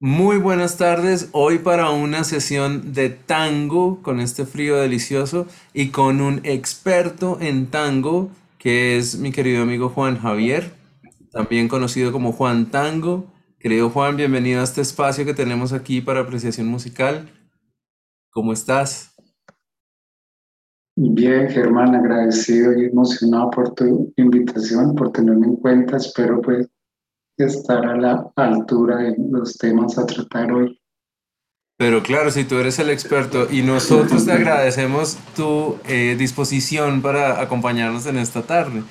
Muy buenas tardes, hoy para una sesión de tango con este frío delicioso y con un experto en tango que es mi querido amigo Juan Javier, también conocido como Juan Tango. Querido Juan, bienvenido a este espacio que tenemos aquí para apreciación musical. ¿Cómo estás? Bien, Germán, agradecido y emocionado por tu invitación, por tenerme en cuenta. Espero pues estar a la altura de los temas a tratar hoy. Pero claro, si tú eres el experto y nosotros te agradecemos tu eh, disposición para acompañarnos en esta tarde.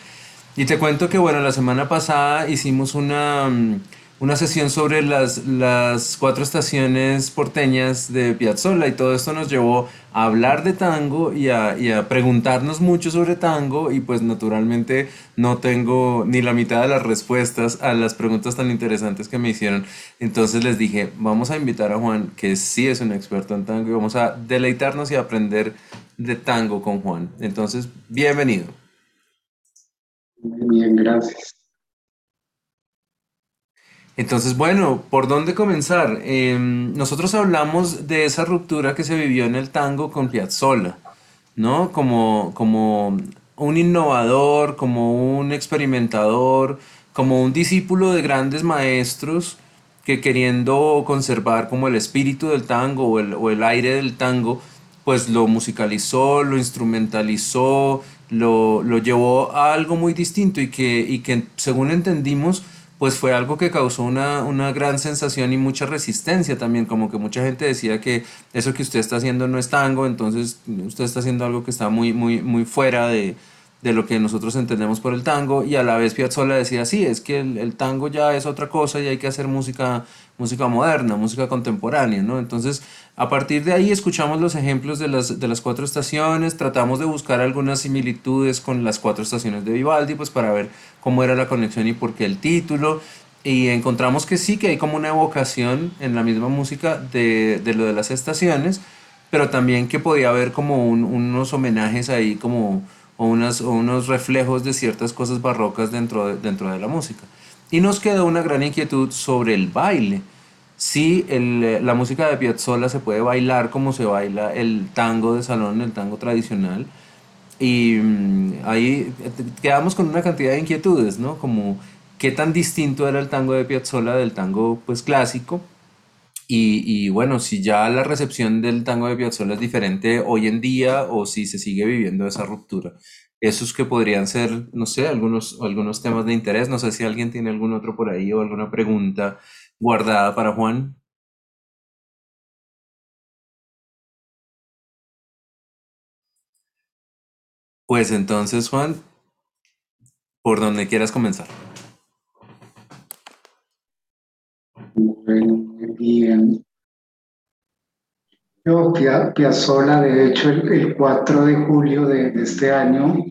Y te cuento que, bueno, la semana pasada hicimos una... Mm, una sesión sobre las, las cuatro estaciones porteñas de Piazzolla y todo esto nos llevó a hablar de tango y a, y a, preguntarnos mucho sobre tango y pues naturalmente no tengo ni la mitad de las respuestas a las preguntas tan interesantes que me hicieron. Entonces les dije, vamos a invitar a Juan, que sí es un experto en tango, y vamos a deleitarnos y aprender de tango con Juan. Entonces, bienvenido. Muy bien, gracias. Entonces, bueno, ¿por dónde comenzar? Em, nosotros hablamos de esa ruptura que se vivió en el tango con Piazzolla, ¿no? Como, como un innovador, como un experimentador, como un discípulo de grandes maestros que queriendo conservar como el espíritu del tango o el, o el aire del tango, pues lo musicalizó, lo instrumentalizó, lo, lo llevó a algo muy distinto y que, y que según entendimos, pues fue algo que causó una, una, gran sensación y mucha resistencia también, como que mucha gente decía que eso que usted está haciendo no es tango, entonces usted está haciendo algo que está muy, muy, muy fuera de, de lo que nosotros entendemos por el tango, y a la vez Piazzolla decía, sí, es que el, el tango ya es otra cosa y hay que hacer música música moderna, música contemporánea, ¿no? Entonces, a partir de ahí escuchamos los ejemplos de las, de las cuatro estaciones, tratamos de buscar algunas similitudes con las cuatro estaciones de Vivaldi, pues para ver cómo era la conexión y por qué el título, y encontramos que sí, que hay como una evocación en la misma música de, de lo de las estaciones, pero también que podía haber como unos homenajes ahí, como o, unos reflejos de ciertas cosas barrocas dentro de, dentro de la música. Y nos quedó una gran inquietud sobre el baile. Si el, la música de Piazzolla se puede bailar como se baila el tango de salón, el tango tradicional. Y mm, ahí quedamos con una cantidad de inquietudes, ¿no? Como qué tan distinto era el tango de Piazzolla del tango pues clásico. Y, bueno, si ya la recepción del tango de Piazzolla es diferente hoy en día o si se sigue viviendo esa ruptura esos que podrían ser, no sé, algunos, algunos temas de interés. No sé si alguien tiene algún otro por ahí o alguna pregunta guardada para Juan. Pues entonces, Juan, por donde quieras comenzar. Bueno, muy bien. Yo, Piazzolla, de hecho, el, 4 de julio de, este año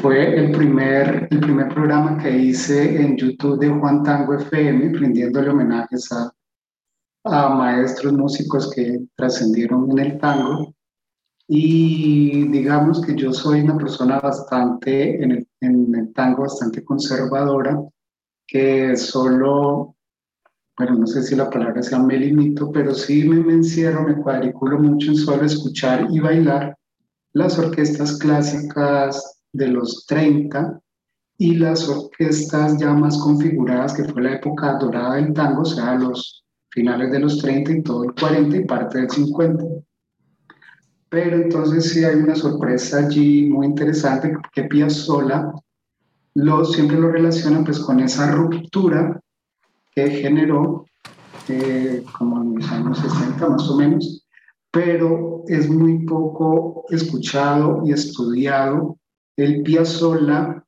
fue el primer, el primer programa que hice en YouTube de Juan Tango FM, rindiéndole homenajes a, a maestros músicos que trascendieron en el tango. Y digamos que yo soy una persona bastante, en el, en el tango, bastante conservadora, que solo bueno, no sé si la palabra sea me limito, pero sí me, me encierro, me cuadriculo mucho en solo escuchar y bailar las orquestas clásicas de los 30 y las orquestas ya más configuradas, que fue la época dorada del tango, o sea, los finales de los 30 y todo el 40 y parte del 50. Pero entonces sí hay una sorpresa allí muy interesante que Piazzolla lo, siempre lo relaciona pues con esa ruptura que generó eh, como en los años 60 más o menos, pero es muy poco escuchado y estudiado el Piazzolla,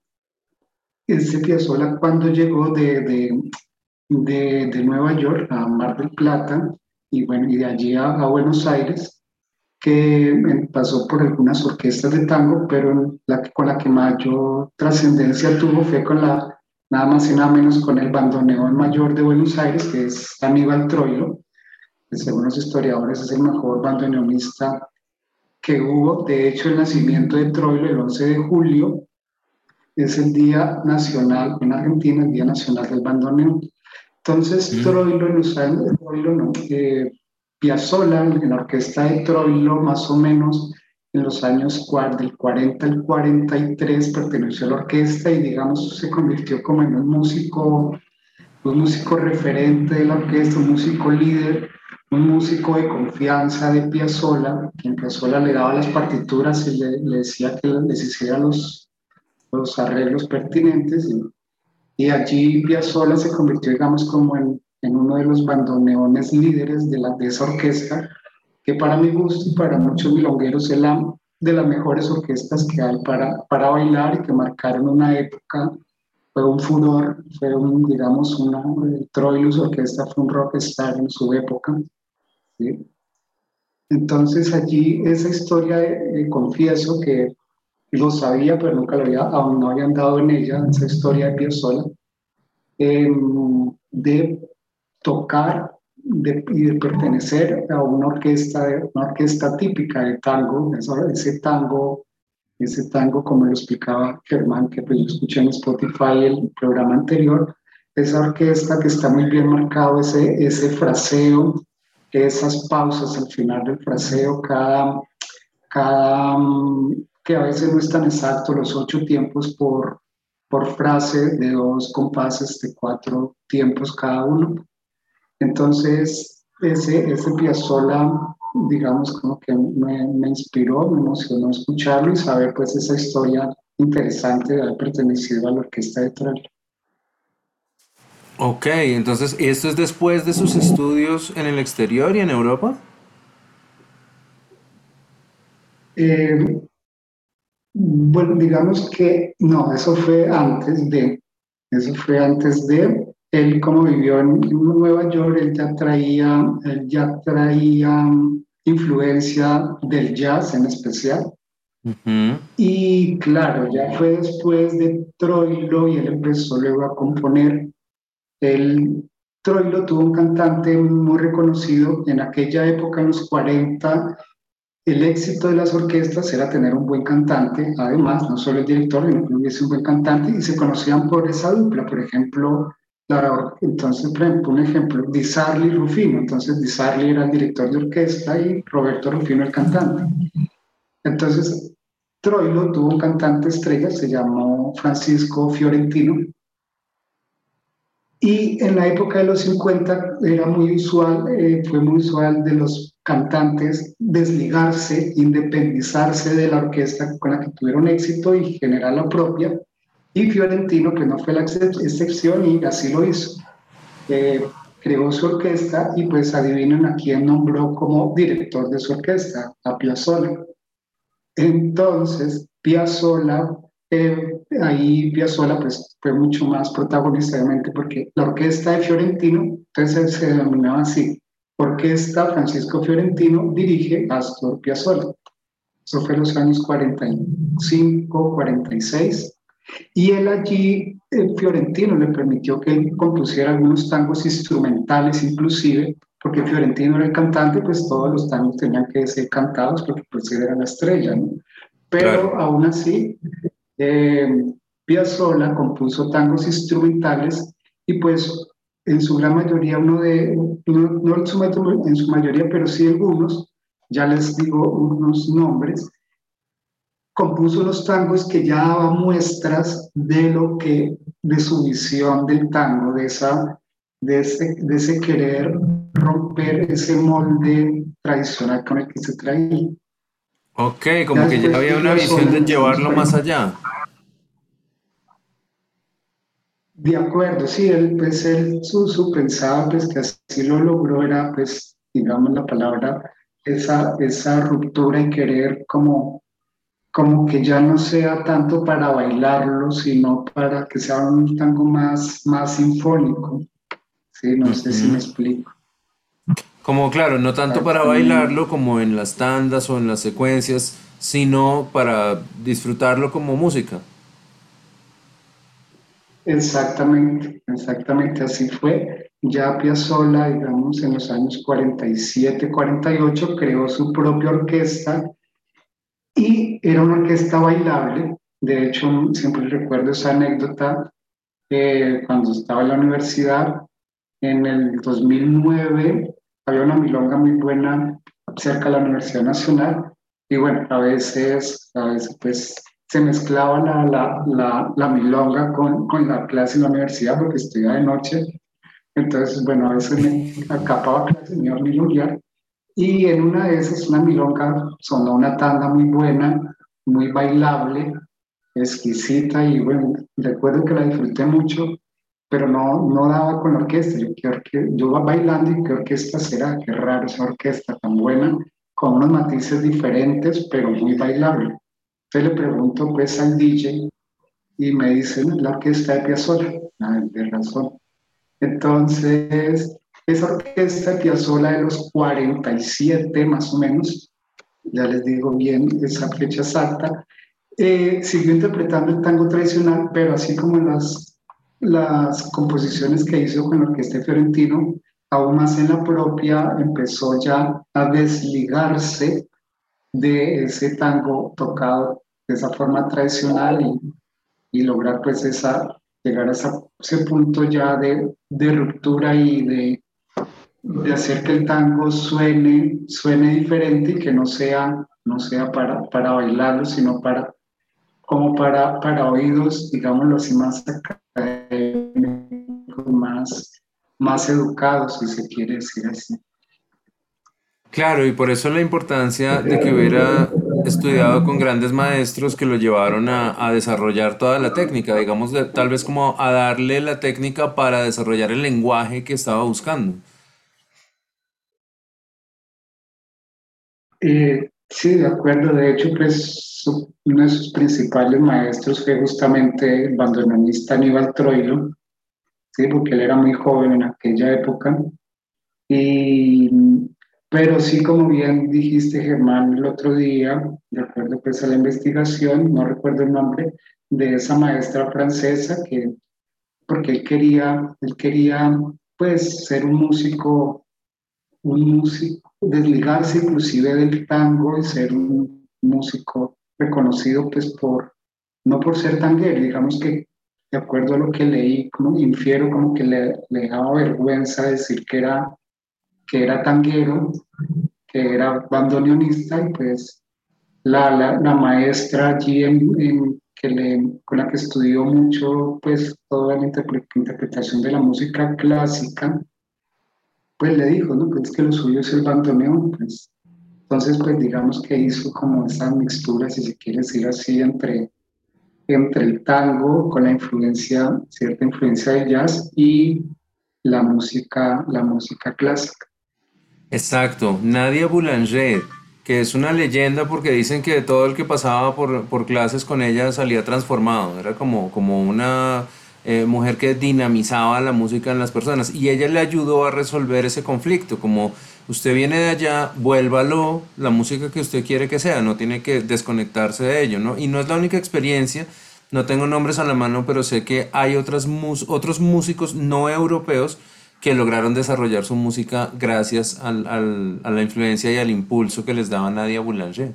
ese Piazzolla cuando llegó de, de, de, Nueva York a Mar del Plata y, bueno, y de allí a, a Buenos Aires, que pasó por algunas orquestas de tango, pero la, con la que mayor trascendencia tuvo fue con la nada más y nada menos con el bandoneón mayor de Buenos Aires, que es Aníbal Troilo, que según los historiadores es el mejor bandoneonista que hubo. De hecho, el nacimiento de Troilo, el 11 de julio, es el Día Nacional en Argentina, el Día Nacional del Bandoneón. Entonces, Troilo en los años, Troilo no, eh, Piazzolla en la orquesta de Troilo, más o menos en los años del 40 al 43 perteneció a la orquesta y digamos se convirtió como en un músico, un músico referente de la orquesta, un músico líder, un músico de confianza de Piazzolla, quien Piazzolla le daba las partituras y le, decía que les hiciera los, los arreglos pertinentes y, allí Piazzolla se convirtió digamos como en, en uno de los bandoneones líderes de, la, de esa orquesta que para mi gusto y para muchos milongueros es la de las mejores orquestas que hay para, para bailar y que marcaron una época, fue un furor, fue un, digamos, una, Troilus Orquesta fue un rockstar en su época. Entonces allí esa historia, confieso que lo sabía, pero nunca lo había, aún no había andado en ella, esa historia de Piazzolla, eh, de tocar de, y de pertenecer a una orquesta, una orquesta típica de tango, ese tango, ese tango como lo explicaba Germán, que pues yo escuché en Spotify el programa anterior, esa orquesta que está muy bien marcado, ese, ese fraseo, esas pausas al final del fraseo, cada, cada, que a veces no es tan exacto, los ocho tiempos por, por frase de dos compases de cuatro tiempos cada uno, entonces, ese, ese Piazzolla, digamos, como que me, me, inspiró, me emocionó escucharlo y saber pues esa historia interesante de haber pertenecido a la orquesta de Troilo. Ok, entonces, ¿esto es después de sus estudios en el exterior y en Europa? Eh, bueno, digamos que no, eso fue antes de, eso fue antes de, él como vivió en, Nueva York, él ya traía, él ya traía influencia del jazz en especial. Y claro, ya fue después de Troilo y él empezó luego a componer. El Troilo tuvo un cantante muy reconocido en aquella época, en los 40. El éxito de las orquestas era tener un buen cantante, además, no solo el director, sino que hubiese un buen cantante, y se conocían por esa dupla. Por ejemplo, entonces, por ejemplo, un ejemplo, Di Sarli Rufino. Entonces, Di Sarli era el director de orquesta y Roberto Rufino el cantante. Entonces, Troilo tuvo un cantante estrella, se llamó Francisco Fiorentino. Y en la época de los 50 era muy usual, eh, fue muy usual de los cantantes desligarse, independizarse de la orquesta con la que tuvieron éxito y generar la propia y Fiorentino, que no fue la excepción, y así lo hizo. Eh, creó su orquesta y pues adivinen a quién nombró como director de su orquesta, a Piazzolla. Entonces, Piazzolla, eh, ahí Piazzolla pues fue mucho más protagonista, obviamente, porque la orquesta de Fiorentino, entonces se denominaba así, Orquesta Francisco Fiorentino dirige Astor Piazzolla. Eso fue en los años 45, 46. Y él allí, el Fiorentino, le permitió que él compusiera algunos tangos instrumentales inclusive, porque Fiorentino era el cantante, pues todos los tangos tenían que ser cantados porque pues él era la estrella, ¿no? Pero aún así, eh, Piazzolla compuso tangos instrumentales y pues en su gran mayoría, uno de, no, en, su, en su mayoría, pero sí algunos, ya les digo unos nombres, compuso los tangos que ya daban muestras de lo que, de su visión del tango, de, esa, de, ese, de ese querer romper ese molde tradicional con el que se traía. Ok, como que ya había una visión de llevarlo más allá. De acuerdo, sí, él, pues él, su, su pensaba pues que así lo logró era pues, digamos la palabra, esa, esa ruptura y querer como como que ya no sea tanto para bailarlo, sino para que sea un tango más, más sinfónico. Sí, no sé si me explico. Como claro, no tanto para bailarlo como en las tandas o en las secuencias, sino para disfrutarlo como música. Exactamente, exactamente así fue. Ya Piazzolla, digamos, en los años 47, 48, creó su propia orquesta y era una orquesta bailable. De hecho, siempre recuerdo esa anécdota cuando estaba en la universidad. En el 2009 había una milonga muy buena cerca de la Universidad Nacional y bueno, a veces, a veces pues se mezclaba la, la, la, la milonga con, con, la clase en la universidad porque estudiaba de noche. Entonces, bueno, a veces me acapaba clase, me iba Y en una de esas, una milonga, sonó una tanda muy buena, muy bailable, exquisita y bueno, recuerdo que la disfruté mucho, pero no, no daba con la orquesta. Yo, que, yo iba bailando y qué orquesta será, qué raro esa orquesta tan buena, con unos matices diferentes, pero muy bailable. Entonces le pregunto pues al DJ y me dicen la orquesta de Piazzolla. Ah, de razón. Entonces, esa orquesta Piazzolla de los 47 más o menos, ya les digo bien esa fecha exacta, eh, siguió interpretando el tango tradicional, pero así como las, las composiciones que hizo con la orquesta Fiorentino, aún más en la propia, empezó ya a desligarse de ese tango tocado de esa forma tradicional y, y lograr pues esa, llegar a ese punto ya de, de ruptura y de, de, hacer que el tango suene, suene diferente y que no sea, no sea para, para bailarlo, sino para, como para, para oídos, digámoslo así, más académicos, más, más educados, si se quiere decir así. Claro, y por eso la importancia de que hubiera estudiado con grandes maestros que lo llevaron a, a desarrollar toda la técnica, digamos, tal vez como a darle la técnica para desarrollar el lenguaje que estaba buscando. Eh, sí, de acuerdo. De hecho, pues uno de sus principales maestros fue justamente el bandoneonista Aníbal Troilo, ¿sí? porque él era muy joven en aquella época. Y pero sí, como bien dijiste, Germán, el otro día, de acuerdo pues a la investigación, no recuerdo el nombre, de esa maestra francesa que, porque él quería, él quería pues ser un músico, un músico, desligarse inclusive del tango y ser un músico reconocido pues por, no por ser tanguero, digamos que de acuerdo a lo que leí, como infiero como que le, le daba vergüenza decir que era que era tanguero, que era bandoneonista, y pues la, la, la maestra allí en, que le, con la que estudió mucho pues toda la interpretación de la música clásica, pues le dijo, ¿no? Pues que lo suyo es el bandoneón, pues. Entonces, pues digamos que hizo como esa mixtura, si se quiere decir así, entre, entre el tango con la influencia, cierta influencia de jazz y la música, la música clásica. Exacto, Nadia Boulanger, que es una leyenda porque dicen que todo el que pasaba por, clases con ella salía transformado, era como, como una eh, mujer que dinamizaba la música en las personas y ella le ayudó a resolver ese conflicto, como usted viene de allá, vuélvalo la música que usted quiere que sea, no tiene que desconectarse de ello, ¿no? Y no es la única experiencia, no tengo nombres a la mano, pero sé que hay otras otros músicos no europeos que lograron desarrollar su música gracias al, al, a la influencia y al impulso que les daba Nadia Boulanger.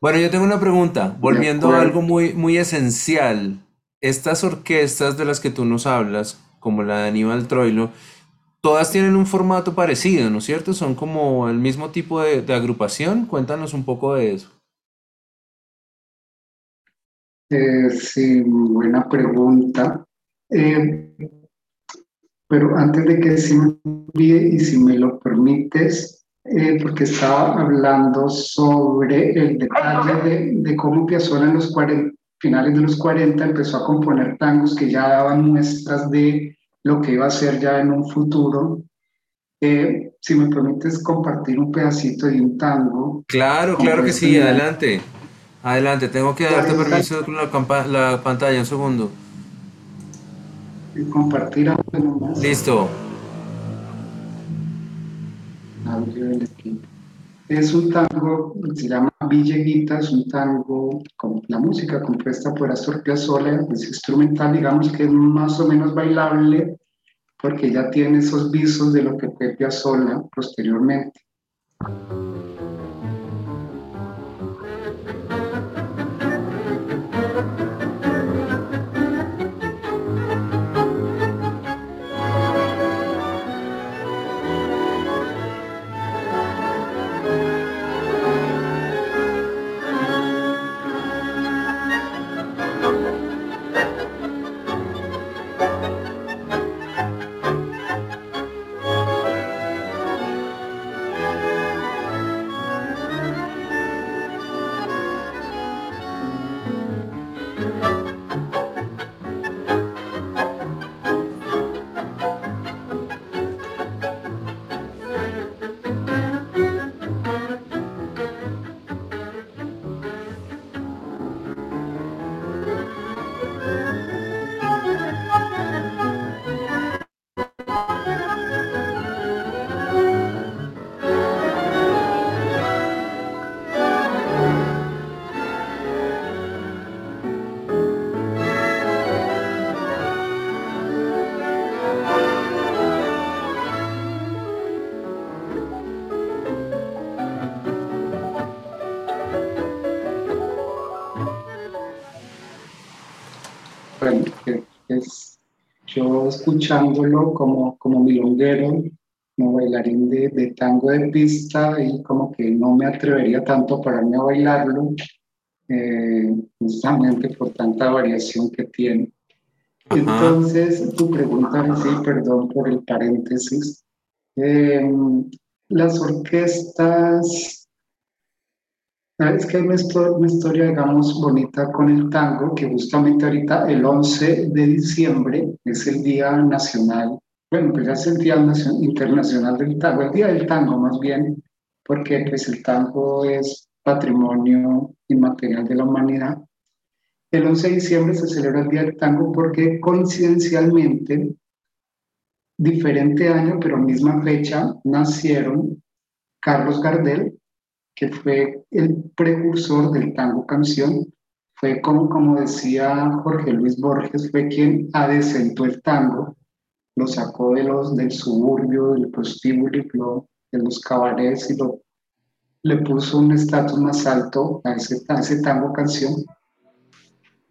Bueno, yo tengo una pregunta, volviendo a algo muy, muy esencial. Estas orquestas de las que tú nos hablas, como la de Aníbal Troilo, todas tienen un formato parecido, ¿no es cierto? Son como el mismo tipo de, de agrupación. Cuéntanos un poco de eso. Eh, sí, buena pregunta. Eh, pero antes de que se me olvide y si me lo permites, eh, porque estaba hablando sobre el detalle de, cómo Piazzolla en los 40, finales de los 40 empezó a componer tangos que ya daban muestras de lo que iba a ser ya en un futuro. Eh, si me permites compartir un pedacito de un tango. Claro, claro que sí, adelante. Adelante, tengo que darte permiso con la, la pantalla, un segundo compartir algo nomás. Listo. Es un tango, se llama Villeguita, es un tango con la música compuesta por Astor Piazzolla, es instrumental, digamos que es más o menos bailable, porque ya tiene esos visos de lo que fue Piazzolla posteriormente. Escuchándolo como, como milonguero, como bailarín de, de, tango de pista y como que no me atrevería tanto a pararme a bailarlo, eh, justamente por tanta variación que tiene. Entonces, tu pregunta, sí, perdón por el paréntesis. Em, las orquestas, es que hay una historia, digamos, bonita con el tango, que justamente ahorita el 11 de diciembre es el Día Nacional, bueno, pues ya es el Día Internacional del Tango, el Día del Tango más bien, porque pues el tango es patrimonio inmaterial de la humanidad. El 11 de diciembre se celebra el Día del Tango porque coincidencialmente, diferente año, pero misma fecha, nacieron Carlos Gardel, que fue el precursor del tango canción, fue como, como decía Jorge Luis Borges, fue quien adesentó el tango, lo sacó de los, del suburbio, del prostíbulo, de los cabarets y lo, le puso un estatus más alto a ese, a ese tango canción.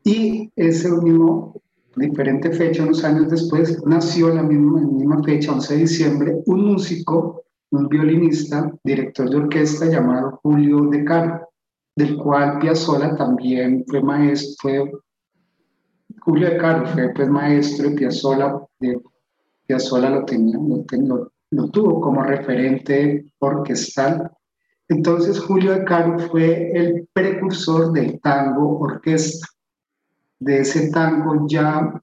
Y ese mismo, diferente fecha, unos años después, nació la misma, misma fecha, 11 de diciembre, un músico, un violinista, director de orquesta llamado Julio De Caro, del cual Piazzolla también fue maestro, Julio De Caro fue pues maestro y Piazzolla, de, Piazzolla lo, tenía, lo tuvo como referente orquestal. Entonces Julio De Caro fue el precursor del tango orquesta de ese tango ya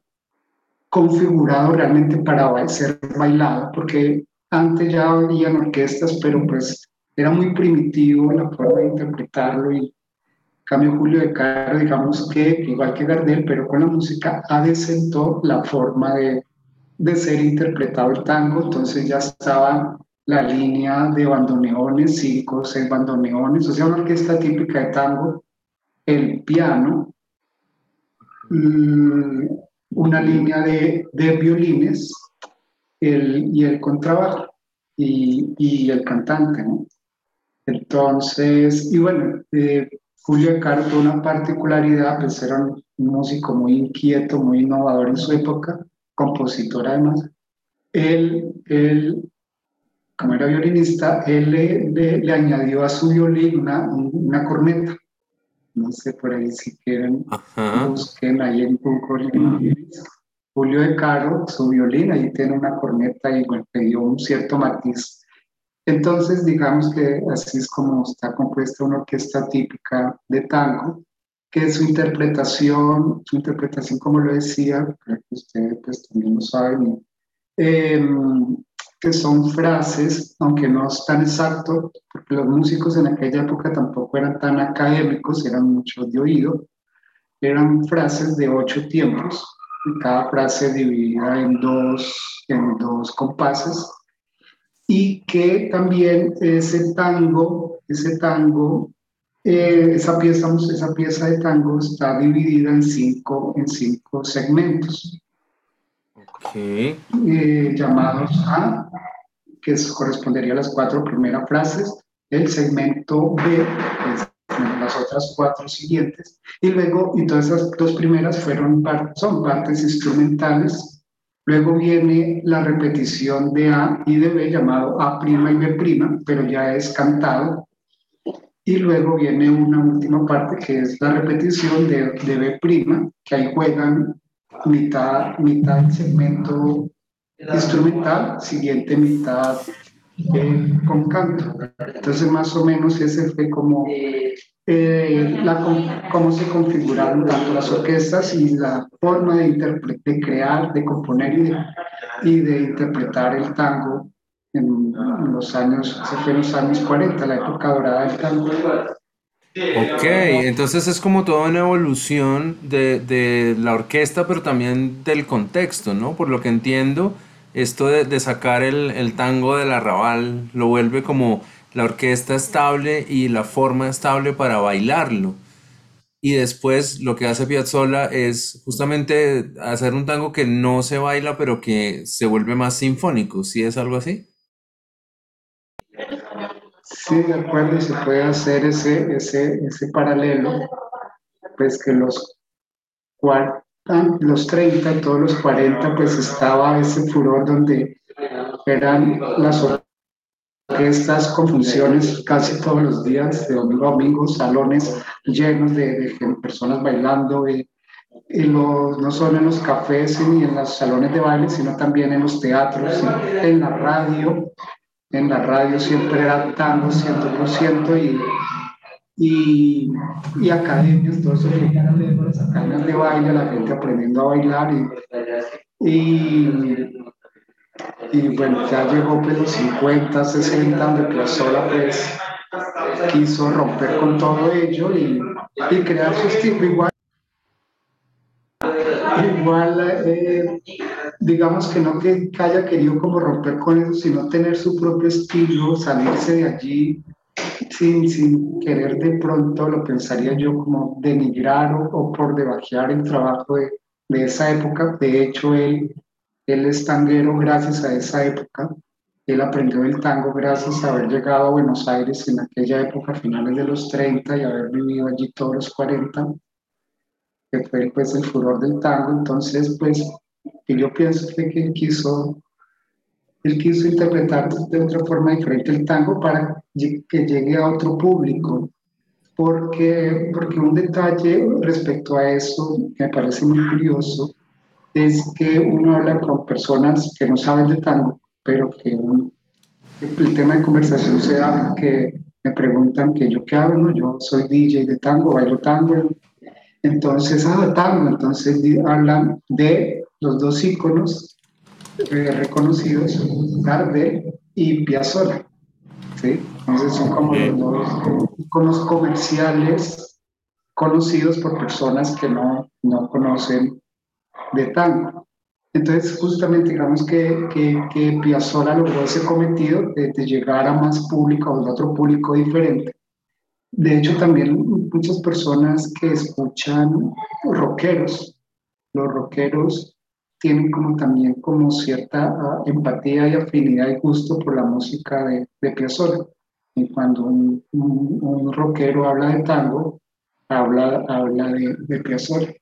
configurado realmente para ser bailado, porque antes ya habían orquestas, pero pues era muy primitivo la forma de interpretarlo y cambio Julio de Caro, digamos que igual que Gardel, pero con la música adesentó la forma de, de ser interpretado el tango, entonces ya estaba la línea de bandoneones, cinco, seis bandoneones, o sea, una orquesta típica de tango, el piano, Mm, una línea de, de violines el, y el contrabajo y, y, el cantante, ¿no? Entonces, y bueno, eh, Julio Caro tuvo una particularidad, pues era un músico muy inquieto, muy innovador en su época, compositor además. Él, él como era violinista, él le, le, le añadió a su violín una, una corneta no sé por ahí si quieren, busquen ahí en Google. Julio de Caro, su violín, ahí tiene una corneta y bueno, le dio un cierto matiz. Entonces, digamos que así es como está compuesta una orquesta típica de tango, que su interpretación, su interpretación, como lo decía, creo que ustedes pues también lo saben, eh, que son frases, aunque no es tan exacto, porque los músicos en aquella época tampoco eran tan académicos, eran muchos de oído, eran frases de ocho tiempos, cada frase dividida en dos, en dos compases, y que también ese tango, ese tango, eh, esa, pieza, esa pieza de tango está dividida en cinco, en cinco segmentos. Eh, llamados A, que correspondería a las cuatro primeras frases, el segmento B, las otras cuatro siguientes, y luego, todas esas dos primeras fueron son partes instrumentales, luego viene la repetición de A y de B, llamado A' y B', pero ya es cantado, y luego viene una última parte que es la repetición de, de B', que ahí juegan mitad, mitad segmento instrumental, siguiente mitad eh, con canto. Entonces, más o menos ese fue como eh, la, cómo se configuraron tanto las orquestas y la forma de, de crear, de componer y de, y de interpretar el tango en, los años, se fue en los años 40, la época dorada del tango. Ok, entonces es como toda una evolución de, de, la orquesta, pero también del contexto, ¿no? Por lo que entiendo, esto de, de sacar el, el, tango del arrabal lo vuelve como la orquesta estable y la forma estable para bailarlo. Y después lo que hace Piazzolla es justamente hacer un tango que no se baila, pero que se vuelve más sinfónico, ¿sí es algo así? Sí, de acuerdo, y se puede hacer ese, ese, ese paralelo, pues que los los 30 y todos los 40, pues estaba ese furor donde eran las orquestas con funciones casi todos los días, de domingo a domingo, salones llenos de, personas bailando, y, no solo en los cafés ni en los salones de baile, sino también en los teatros, en la radio. En la radio siempre era tango 100% y y, y academias, todo eso academias de baile, la gente aprendiendo a bailar y, y, y bueno, ya llegó pues los 50, 60, donde Piazzolla pues quiso romper con todo ello y, y crear su estilo igual. Igual, eh, digamos que no que haya querido como romper con eso, sino tener su propio estilo, salirse de allí, sin, sin querer de pronto, lo pensaría yo como denigrar o, o por debajear el trabajo de, de, esa época. De hecho, él, él es tanguero gracias a esa época. Él aprendió el tango gracias a haber llegado a Buenos Aires en aquella época, finales de los 30 y haber vivido allí todos los 40, que fue pues el furor del tango. Entonces, pues, que yo pienso que él quiso él quiso interpretar de otra forma diferente el tango para que llegue a otro público. Porque, porque un detalle respecto a eso me parece muy curioso es que uno habla con personas que no saben de tango, pero que el tema de conversación se da que me preguntan que yo qué hago, yo soy DJ de tango, bailo tango, entonces, ah, tango, entonces hablan de los dos íconos eh, reconocidos, Gardel y Piazzolla. ¿sí? Entonces son como los dos iconos comerciales conocidos por personas que no, no conocen de tango. Entonces, justamente digamos que, que, que Piazzolla logró ese cometido de, de, llegar a más público, a otro público diferente. De hecho, también muchas personas que escuchan rockeros, los rockeros tienen como también como cierta ah, empatía y afinidad y gusto por la música de, de Piazzolla. Y cuando un, un, rockero habla de tango, habla, habla de, de Piazzolla.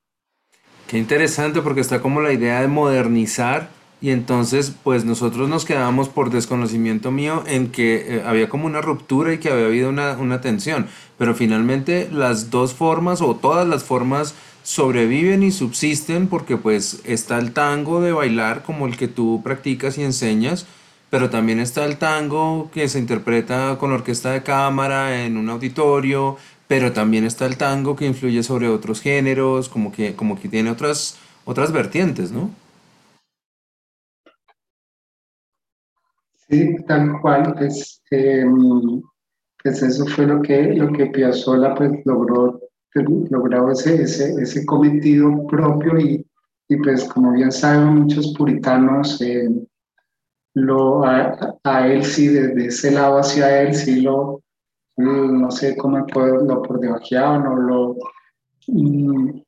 Qué interesante porque está como la idea de modernizar y entonces pues nosotros nos quedamos por desconocimiento mío en que eh, había como una ruptura y que había habido una, una tensión, pero finalmente las dos formas o todas las formas sobreviven y subsisten porque pues está el tango de bailar como el que tú practicas y enseñas, pero también está el tango que se interpreta con orquesta de cámara en un auditorio, pero también está el tango que influye sobre otros géneros, como que, como que tiene otras, otras vertientes, ¿no? Sí, tal cual, pues, em, pues eso fue lo que, lo que Piazzolla pues, logró logrado ese, ese, ese cometido propio y, y, pues como bien saben muchos puritanos, eh, lo, a, a, él sí, desde ese lado hacia él sí lo, no sé cómo puedo, lo por debajeaban o lo, mm,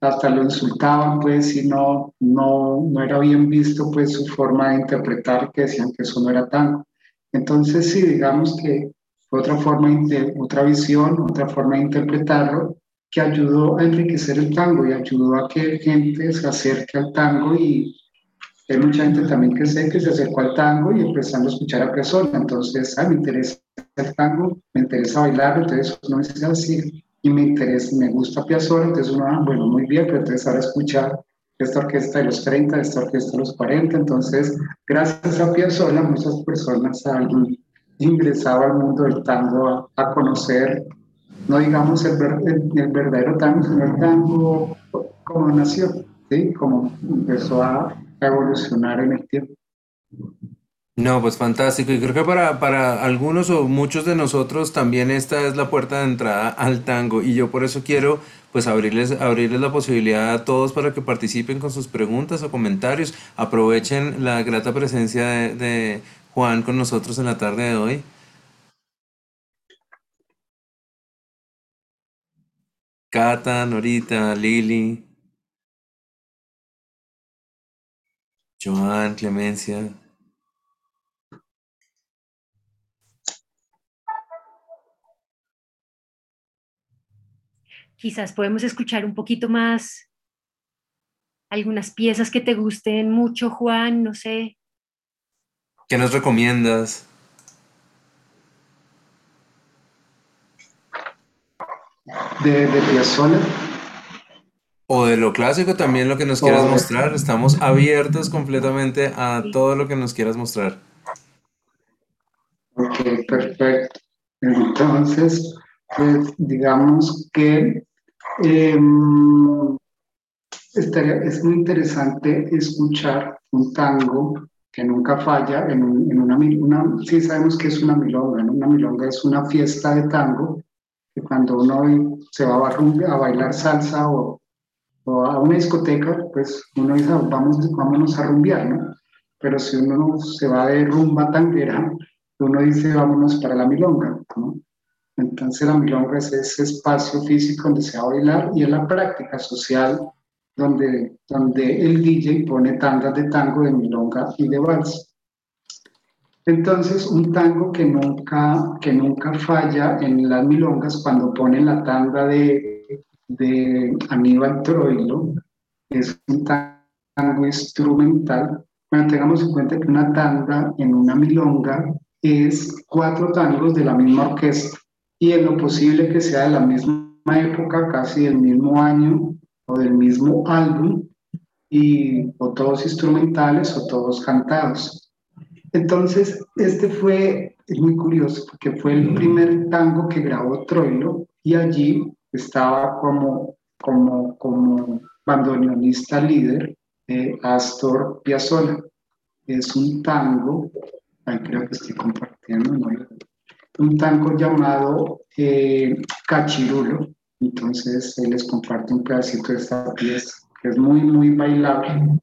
hasta lo insultaban pues y no, no, no era bien visto pues su forma de interpretar que decían que eso no era tango. Entonces sí, digamos que otra forma, otra visión, otra forma de interpretarlo que ayudó a enriquecer el tango y ayudó a que gente se acerque al tango y hay mucha gente también que sé que se acercó al tango y empezando a escuchar a Piazzolla, entonces, ah, me interesa el tango, me interesa bailar, entonces no es así, y me interesa, me gusta Piazzolla, entonces uno, ah, bueno, muy bien, pero entonces ahora escuchar esta orquesta de los 30, esta orquesta de los 40, entonces, gracias a Piazzolla, muchas personas han ingresado al mundo del tango a, conocer, no digamos el, el, verdadero tango, sino el tango como nació, ¿sí? como empezó a evolucionar en el tiempo. No, pues fantástico. Y creo que para, para algunos o muchos de nosotros también esta es la puerta de entrada al tango. Y yo por eso quiero pues abrirles, abrirles la posibilidad a todos para que participen con sus preguntas o comentarios. Aprovechen la grata presencia de, de Juan con nosotros en la tarde de hoy. Cata, Norita, Lili, Joan, Clemencia. Quizás podemos escuchar un poquito más algunas piezas que te gusten mucho, Juan, no sé. ¿Qué nos recomiendas? De, de Piazzolla. O de lo clásico también lo que nos quieras mostrar. Estamos abiertos completamente a todo lo que nos quieras mostrar. Ok, perfecto. Entonces, pues digamos que em, es muy interesante escuchar un tango que nunca falla en, una, una, sí sabemos que es una milonga, ¿no? Una milonga es una fiesta de tango que cuando uno se va a, a bailar salsa o a una discoteca, pues uno dice, vamos, vámonos a rumbear, ¿no? Pero si uno se va de rumba tanguera, uno dice, vámonos para la milonga, ¿no? Entonces la milonga es ese espacio físico donde se va a bailar y es la práctica social donde, donde el DJ pone tandas de tango, de milonga y de vals. Entonces, un tango que nunca, que nunca falla en las milongas cuando ponen la tanda de de Aníbal Troilo, es un tango instrumental. Bueno, tengamos en cuenta que una tanda en una milonga es cuatro tangos de la misma orquesta y en lo posible que sea de la misma época, casi del mismo año o del mismo álbum, y o todos instrumentales o todos cantados. Entonces, este fue, es muy curioso, porque fue el primer tango que grabó Troilo y allí estaba como, como, como bandoneonista líder de Astor Piazzolla. Es un tango, ahí creo que estoy compartiendo, un tango llamado eh, Cachirulo. Entonces, él les comparte un pedacito de esta pieza, que es muy, muy bailable.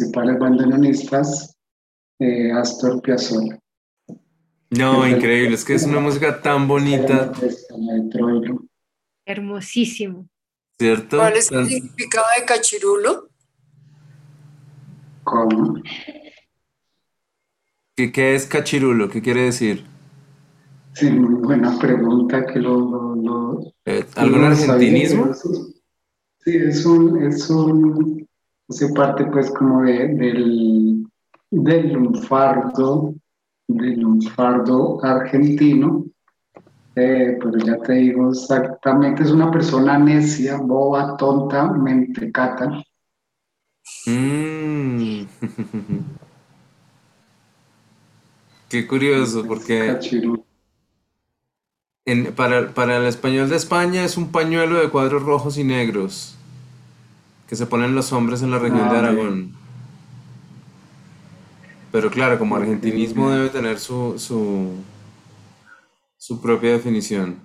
Principales bandoneonistas, eh, Astor Piazzolla. No, increíble, es que es una música tan bonita. Hermosísimo. ¿Cierto? ¿Cuál es el significado de cachirulo? ¿Cómo? ¿Qué, es cachirulo? ¿Qué quiere decir? Sí, muy buena pregunta que lo... Eh, ¿Algún argentinismo? Sí, es un, es un, hace parte pues como de, del, del lunfardo, del lunfardo argentino, eh, pero ya te digo exactamente, es una persona necia, boba, tonta, mentecata. Mm. Qué curioso, porque para, para, el español de España es un pañuelo de cuadros rojos y negros que se ponen los hombres en la región de ah, Aragón. Pero claro, como argentinismo debe tener su, su, su propia definición.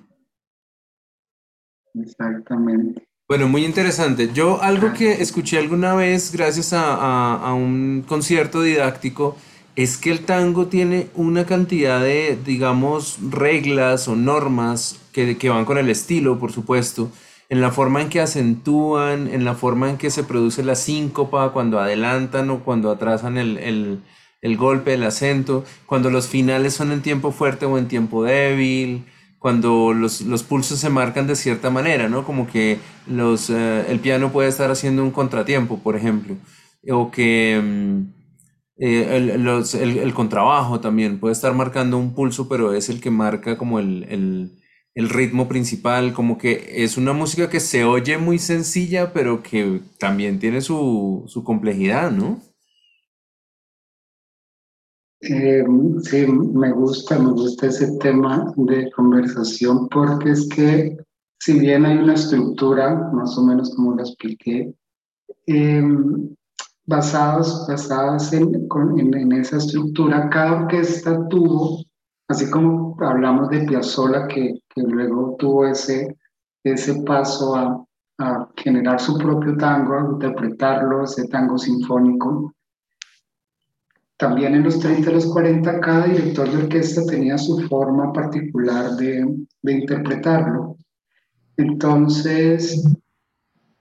Exactamente. Bueno, muy interesante. Yo algo que escuché alguna vez gracias a, a un concierto didáctico es que el tango tiene una cantidad de, digamos, reglas o normas que, que, van con el estilo, por supuesto, en la forma en que acentúan, en la forma en que se produce la síncopa cuando adelantan o cuando atrasan el, el, el golpe, el acento, cuando los finales son en tiempo fuerte o en tiempo débil, cuando los, los pulsos se marcan de cierta manera, ¿no? Como que los, eh, el piano puede estar haciendo un contratiempo, por ejemplo, o que... Mm, eh, el, contrabajo también puede estar marcando un pulso, pero es el que marca como el, ritmo principal, como que es una música que se oye muy sencilla, pero que también tiene su, complejidad, ¿no? Eh, sí, me gusta, me gusta ese tema de conversación porque es que si bien hay una estructura, más o menos como lo expliqué, eh, basados, basadas en, en, esa estructura. Cada orquesta tuvo, así como hablamos de Piazzolla, que, que luego tuvo ese, ese paso a, a, generar su propio tango, a interpretarlo, ese tango sinfónico. También en los 30 y los 40 cada director de orquesta tenía su forma particular de, de interpretarlo. Entonces,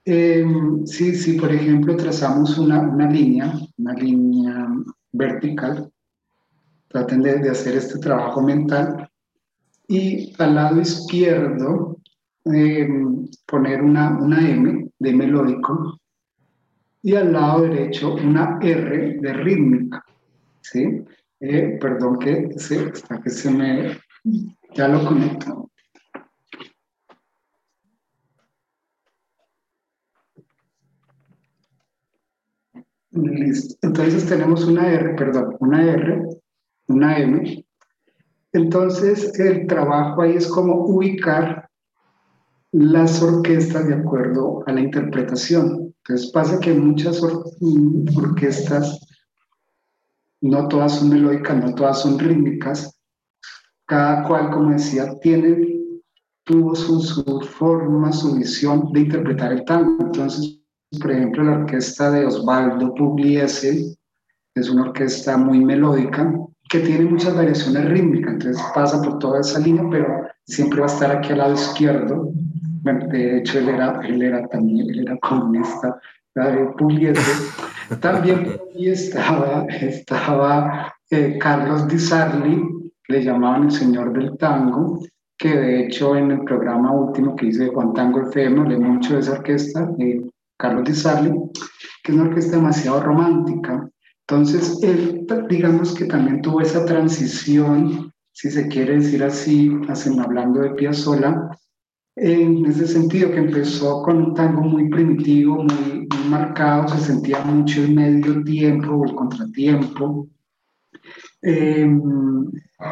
Em, sí, sí, por ejemplo, trazamos una, una, línea, una línea vertical, traten de, hacer este trabajo mental, y al lado izquierdo em, poner una, una M de melódico, y al lado derecho una R de rítmica, ¿sí? Eh, perdón que se, hasta que se me... ya lo conecto. Listo. Entonces tenemos una R, perdón, una R, una M. Entonces el trabajo ahí es como ubicar las orquestas de acuerdo a la interpretación. Entonces pasa que muchas orquestas, no todas son melódicas, no todas son rítmicas, cada cual, como decía, tiene, tuvo su, su forma, su visión de interpretar el tango. Entonces, por ejemplo, la orquesta de Osvaldo Pugliese es una orquesta muy melódica que tiene muchas variaciones rítmicas, entonces pasa por toda esa línea, pero siempre va a estar aquí al lado izquierdo. Bueno, de hecho, él era, él era también, él era comunista, Pugliese. También estaba, estaba eh, Carlos Di Sarli, le llamaban el señor del tango, que de hecho en el programa último que hice de Juan Tango FM hablé mucho de esa orquesta, eh, Carlos Di Sarli, que es una orquesta demasiado romántica. Entonces, él, digamos que también tuvo esa transición, si se quiere decir así, hablando de Piazzolla, en ese sentido que empezó con un tango muy primitivo, muy, marcado, se sentía mucho el medio tiempo o el contratiempo, em,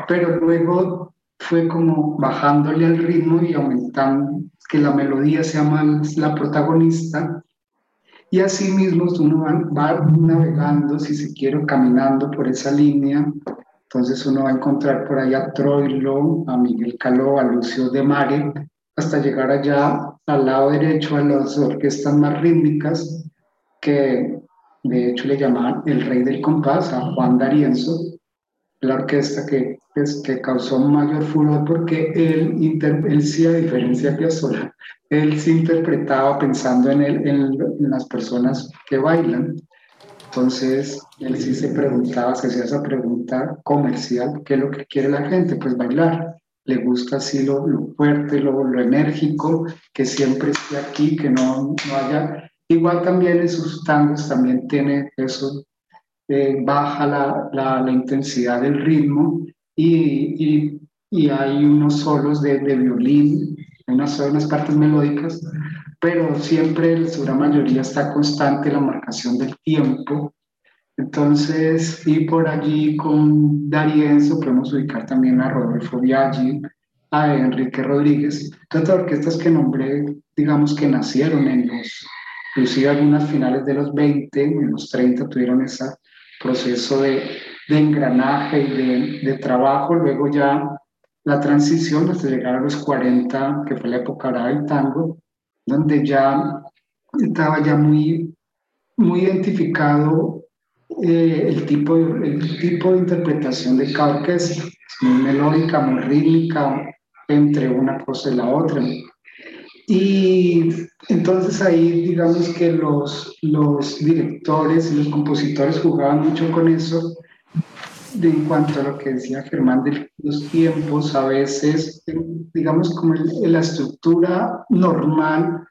pero luego fue como bajándole al ritmo y aumentando, que la melodía sea más la protagonista y así mismo uno va, navegando, si se quiere, caminando por esa línea. Entonces uno va a encontrar por ahí a Troilo, a Miguel Caló, a Lucio de Mare, hasta llegar allá al lado derecho a las orquestas más rítmicas, que de hecho le llamaban el rey del compás, a Juan D'Arienzo, la orquesta que, que causó mayor furor porque él, él sí, a diferencia de Piazzolla, él se interpretaba pensando en, en, las personas que bailan. Entonces, él sí se preguntaba, se hacía esa pregunta comercial, ¿qué es lo que quiere la gente? Pues bailar. Le gusta así lo, fuerte, lo, lo, enérgico, que siempre esté aquí, que no, no haya... Igual también en sus tangos también tiene eso, eh, baja la, la, la, intensidad del ritmo y, y, y hay unos solos de, de violín, unas, unas partes melódicas pero siempre en su gran mayoría está constante la marcación del tiempo. Entonces, y por allí con Darienzo podemos ubicar también a Rodolfo Biaggi, a Enrique Rodríguez, todas las orquestas que nombré, digamos que nacieron en los, inclusive algunas finales de los 20, en los 30 tuvieron ese proceso de, de engranaje y de, de, trabajo, luego ya la transición hasta llegar a los 40, que fue la época del tango, donde ya estaba ya muy, muy identificado eh, el, tipo, el tipo de interpretación de cada orquesta, muy melódica, muy rítmica, entre una cosa y la otra. Y entonces ahí digamos que los, los directores y los compositores jugaban mucho con eso de, en cuanto a lo que decía Germán de los tiempos, a veces, digamos, como la estructura normal,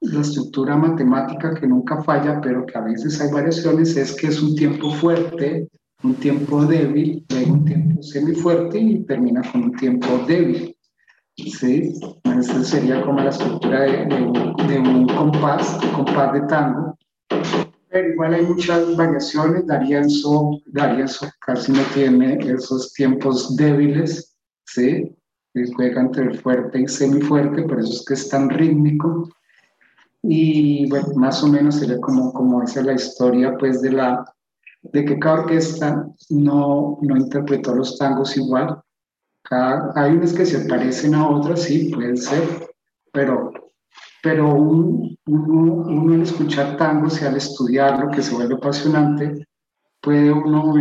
la estructura matemática que nunca falla, pero que a veces hay variaciones, es que es un tiempo fuerte, un tiempo débil, luego un tiempo semifuerte y termina con un tiempo débil. ¿Sí? Esa sería como la estructura de, de, de un compás, un compás de tango pero igual hay muchas variaciones. Darienzo, Darienzo casi no tiene esos tiempos débiles, ¿sí? Juega entre fuerte y semifuerte, por eso es que es tan rítmico. Y bueno, más o menos sería como, como esa la historia, pues, de, la, de que cada orquesta no, no interpretó los tangos igual. Cada, hay unas que se parecen a otras, sí, pueden ser, pero pero uno, uno al escuchar tangos y al estudiarlo, que se vuelve apasionante, puede uno,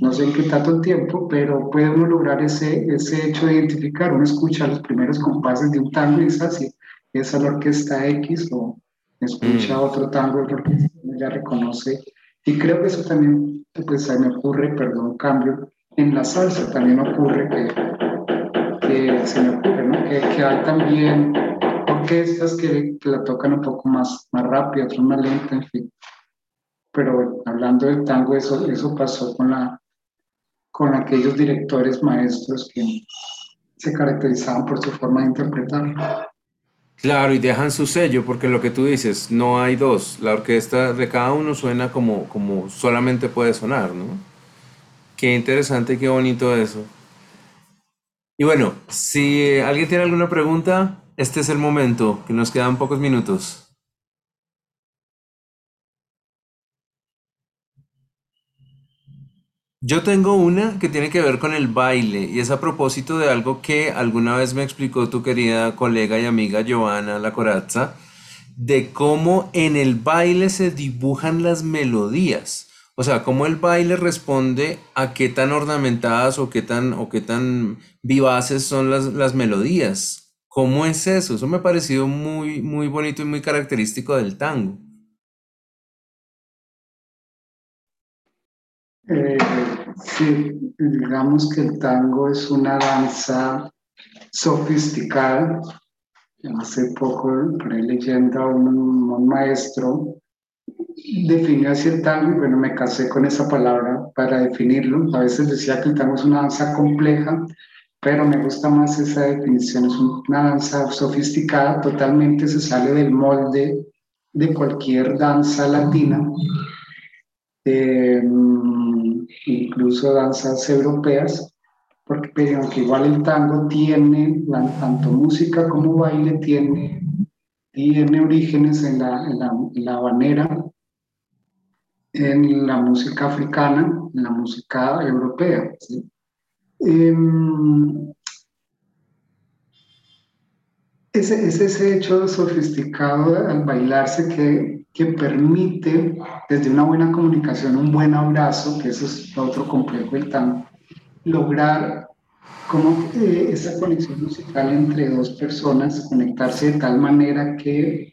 no sé en qué tanto tiempo, pero puede uno lograr ese, ese hecho de identificar. Uno escucha los primeros compases de un tango y dice así, esa es la orquesta X, o escucha mm. otro tango porque ya reconoce. Y creo que eso también, pues se me ocurre, perdón, cambio, en la salsa también ocurre que, que se me ocurre, ¿no? que, que hay también orquestas que, que, la tocan un poco más, más rápido, otras más lenta, en fin. Pero hablando del tango, eso, eso pasó con, la, con aquellos directores maestros que se caracterizaban por su forma de interpretar. Claro, y dejan su sello, porque lo que tú dices, no hay dos. La orquesta de cada uno suena como, como solamente puede sonar, ¿no? Qué interesante, qué bonito eso. Y bueno, si alguien tiene alguna pregunta, este es el momento, que nos quedan pocos minutos. Yo tengo una que tiene que ver con el baile y es a propósito de algo que alguna vez me explicó tu querida colega y amiga Giovanna La Corazza, de cómo en el baile se dibujan las melodías. O sea, cómo el baile responde a qué tan ornamentadas o qué tan, o qué tan vivaces son las, las melodías. ¿Cómo es eso? Eso me ha parecido muy, muy bonito y muy característico del tango. Eh, sí, digamos que el tango es una danza sofisticada. Hace poco, por ahí leyendo a un, maestro, definió así el tango y bueno, me casé con esa palabra para definirlo. A veces decía que el tango es una danza compleja, pero me gusta más esa definición. Es una danza sofisticada, totalmente se sale del molde de cualquier danza latina, em, incluso danzas europeas, porque aunque igual el tango tiene, tanto música como baile, tiene, tiene orígenes en la, en la, en la habanera, en la música africana, en la música europea. ¿sí? Em, es, ese hecho sofisticado al bailarse que, que, permite, desde una buena comunicación, un buen abrazo, que eso es otro complejo del tango, lograr como eh, esa conexión musical entre dos personas, conectarse de tal manera que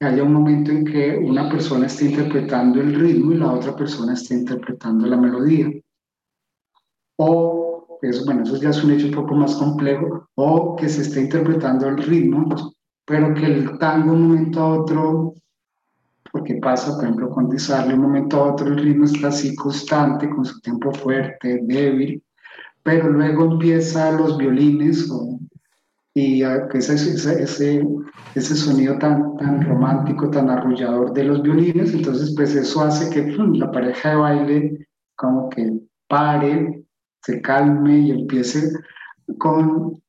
haya un momento en que una persona esté interpretando el ritmo y la otra persona esté interpretando la melodía. O, eso, bueno, eso ya es un hecho un poco más complejo, o que se esté interpretando el ritmo, pero que el tango un momento a otro, porque pasa, por ejemplo, con Disarle, un momento a otro el ritmo está así constante, con su tiempo fuerte, débil, pero luego empieza los violines o y ese, ese, ese, sonido tan, tan romántico, tan arrullador de los violines, entonces pues eso hace que la pareja de baile como que pare, se calme y empiece con,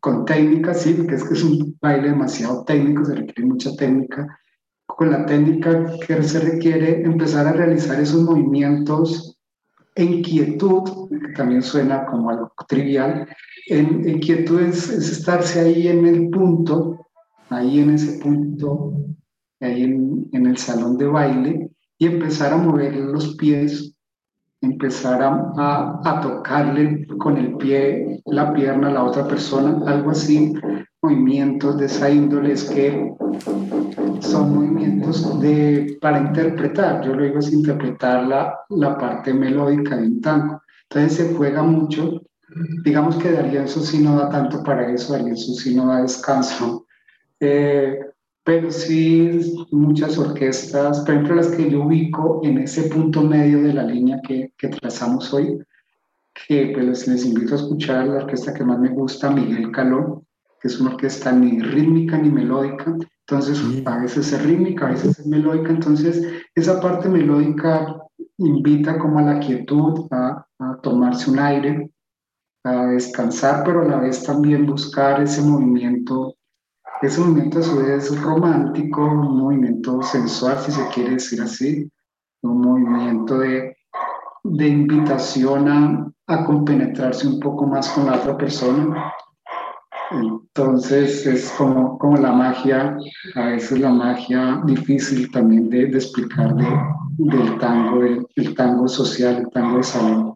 con técnica, sí, porque es que es un baile demasiado técnico, se requiere mucha técnica, con la técnica que se requiere empezar a realizar esos movimientos en quietud, que también suena como algo trivial, en, inquietud es, estarse ahí en el punto, ahí en ese punto, ahí en, en, el salón de baile y empezar a mover los pies, empezar a, a, tocarle con el pie la pierna a la otra persona, algo así, movimientos de esa índole es que son movimientos de, para interpretar, yo lo digo es interpretar la, la parte melódica de un tango. Entonces se juega mucho digamos que Darienzo sí no da tanto para eso, Darienzo sí no da descanso. Eh, pero sí muchas orquestas, por ejemplo las que yo ubico en ese punto medio de la línea que, que trazamos hoy, que pues les, invito a escuchar la orquesta que más me gusta, Miguel Caló, que es una orquesta ni rítmica ni melódica, entonces a veces es rítmica, a veces es melódica, entonces esa parte melódica invita como a la quietud, a, a tomarse un aire, a descansar, pero a la vez también buscar ese movimiento, ese movimiento a su vez romántico, un movimiento sensual, si se quiere decir así, un movimiento de, de invitación a, a compenetrarse un poco más con la otra persona. Entonces es como, como la magia, a veces la magia difícil también de, de explicar de, del tango, el, el tango social, el tango de salud.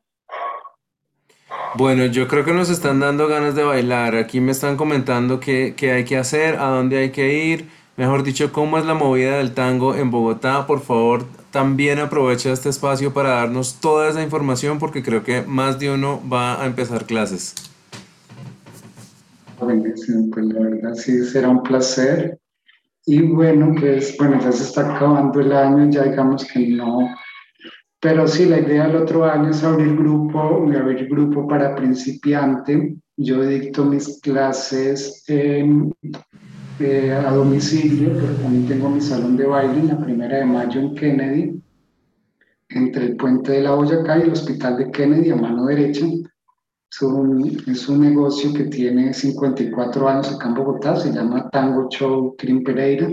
Bueno, yo creo que nos están dando ganas de bailar. Aquí me están comentando qué, qué hay que hacer, a dónde hay que ir. Mejor dicho, cómo es la movida del tango en Bogotá. Por favor, también aprovecha este espacio para darnos toda esa información porque creo que más de uno va a empezar clases. Pues la verdad sí será un placer. Y bueno, pues bueno, ya se está acabando el año, ya digamos que no, pero sí, la idea del otro año es abrir grupo, abrir grupo para principiante. Yo dicto mis clases eh, a domicilio, pero también tengo mi salón de baile en la primera de mayo en Kennedy, entre el puente de la Boyacá y el hospital de Kennedy a mano derecha. Es un, es un negocio que tiene 54 años acá en Bogotá, se llama Tango Show Crim Pereira.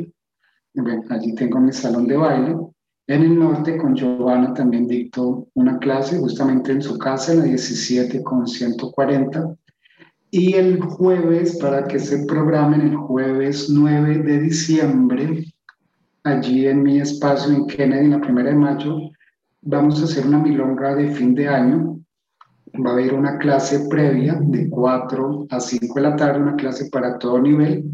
allí tengo mi salón de baile. En el norte, con Giovanna también dictó una clase justamente en su casa, en la 17 con 140. Y el jueves, para que se programen, el jueves 9 de diciembre, allí en mi espacio en Kennedy, en la primera de mayo, vamos a hacer una milonga de fin de año. Va a haber una clase previa de 4 a 5 de la tarde, una clase para todo nivel.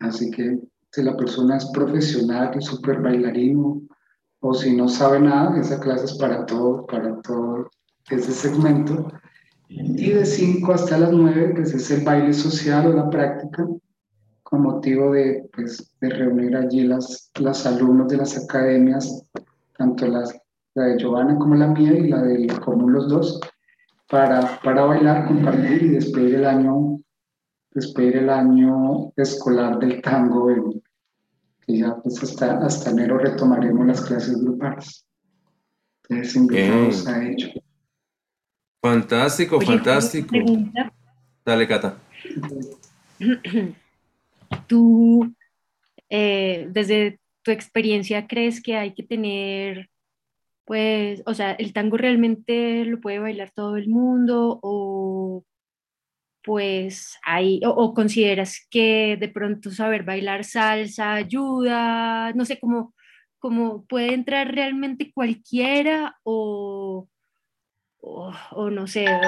Así que si la persona es profesional, es súper bailarino, o si no sabe nada, esa clase es para todo, para todo ese segmento. Y de 5 hasta las 9, pues es el baile social o la práctica, con motivo de, pues, de reunir allí las, las alumnos de las academias, tanto las, la de Giovanna como la mía y la de Común los dos, para, para bailar, compartir y despedir el año, despedir el año escolar del tango en, y ya pues hasta, hasta enero retomaremos las clases grupales. Entonces invitados a ello. Fantástico, fantástico. Dale, Cata. Tú, eh, desde tu experiencia, ¿crees que hay que tener, pues, o sea, el tango realmente lo puede bailar todo el mundo o pues ahí, o, consideras que de pronto saber bailar salsa ayuda, no sé, cómo, cómo puede entrar realmente cualquiera o, o, no sé, o,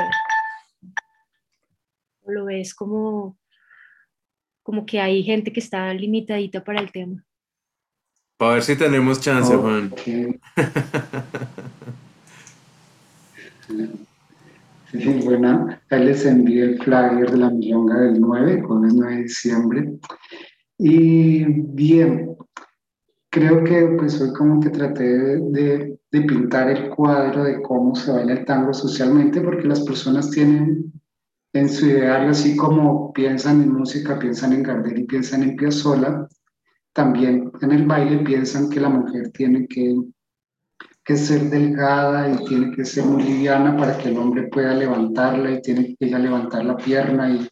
lo ves como, como que hay gente que está limitadita para el tema. A ver si tenemos chance, Juan. Sí, bueno, ahí les envié el flyer de la Milonga del 9, con el 9 de diciembre. Y bien, creo que pues hoy como que traté de, de pintar el cuadro de cómo se baila el tango socialmente, porque las personas tienen en su ideario, así como piensan en música, piensan en Gardel y piensan en Piazzolla, también en el baile piensan que la mujer tiene que que ser delgada y tiene que ser muy liviana para que el hombre pueda levantarla y tiene que ella levantar la pierna y,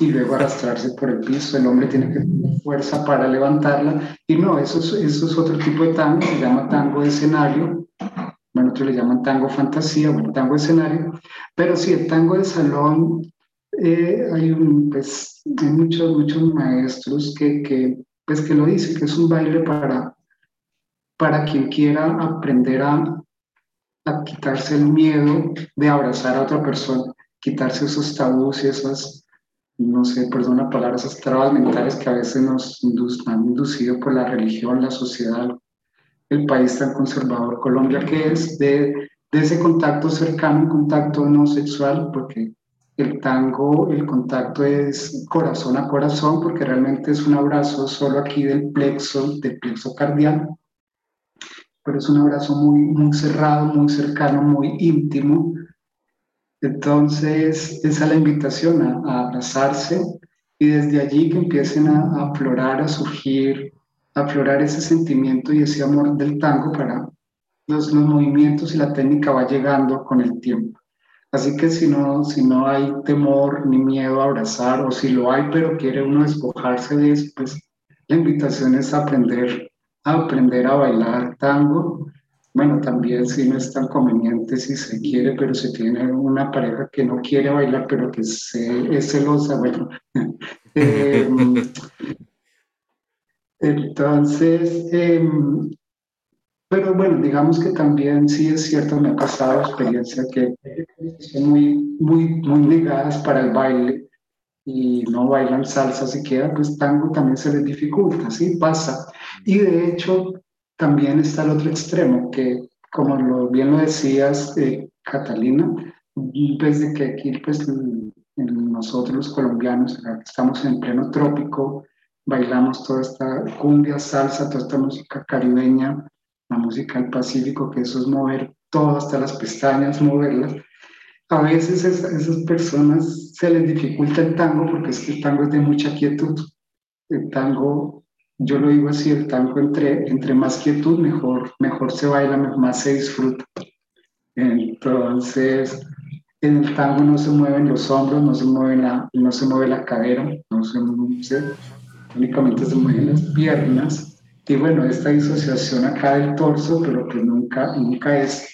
y luego arrastrarse por el piso. El hombre tiene que tener fuerza para levantarla. Y no, eso es, eso es otro tipo de tango, se llama tango de escenario. Bueno, otros le llaman tango fantasía, bueno, tango escenario. Pero sí, el tango de salón, eh, hay, un, pues, hay muchos, muchos maestros que, que, pues, que lo dicen, que es un baile para para quien quiera aprender a, quitarse el miedo de abrazar a otra persona, quitarse esos tabús y esas, no sé, perdón la palabra, esas trabas mentales que a veces nos han inducido por la religión, la sociedad, el país tan conservador, Colombia, que es de, ese contacto cercano, un contacto no sexual, porque el tango, el contacto es corazón a corazón, porque realmente es un abrazo solo aquí del plexo, del plexo cardíaco pero es un abrazo muy, muy cerrado, muy cercano, muy íntimo. Entonces, esa es la invitación a, abrazarse y desde allí que empiecen a, aflorar, a surgir, a aflorar ese sentimiento y ese amor del tango para los, los movimientos y la técnica va llegando con el tiempo. Así que si no, si no hay temor ni miedo a abrazar, o si lo hay, pero quiere uno despojarse de eso, pues la invitación es aprender aprender a bailar tango. Bueno, también si no es tan conveniente si se quiere, pero si tiene una pareja que no quiere bailar, pero que se, es celosa, bueno. Em, entonces, em, pero bueno, digamos que también sí es cierto, me ha pasado experiencia que son muy, muy, muy negadas para el baile y no bailan salsa siquiera, pues tango también se les dificulta, ¿sí? Pasa. Y de hecho, también está el otro extremo, que como lo, bien lo decías, eh, Catalina, desde que aquí, pues nosotros los colombianos estamos en pleno trópico, bailamos toda esta cumbia, salsa, toda esta música caribeña, la música del Pacífico, que eso es mover todo hasta las pestañas, moverlas. A veces a esas personas se les dificulta el tango porque es que el tango es de mucha quietud. El tango yo lo digo así, el tango entre, entre más quietud, mejor, mejor se baila, más se disfruta. Entonces, en el tango no se mueven los hombros, no se mueve la, no se mueve la cadera, no se, únicamente se mueven las piernas. Y bueno, esta disociación acá del torso, pero que nunca, nunca es.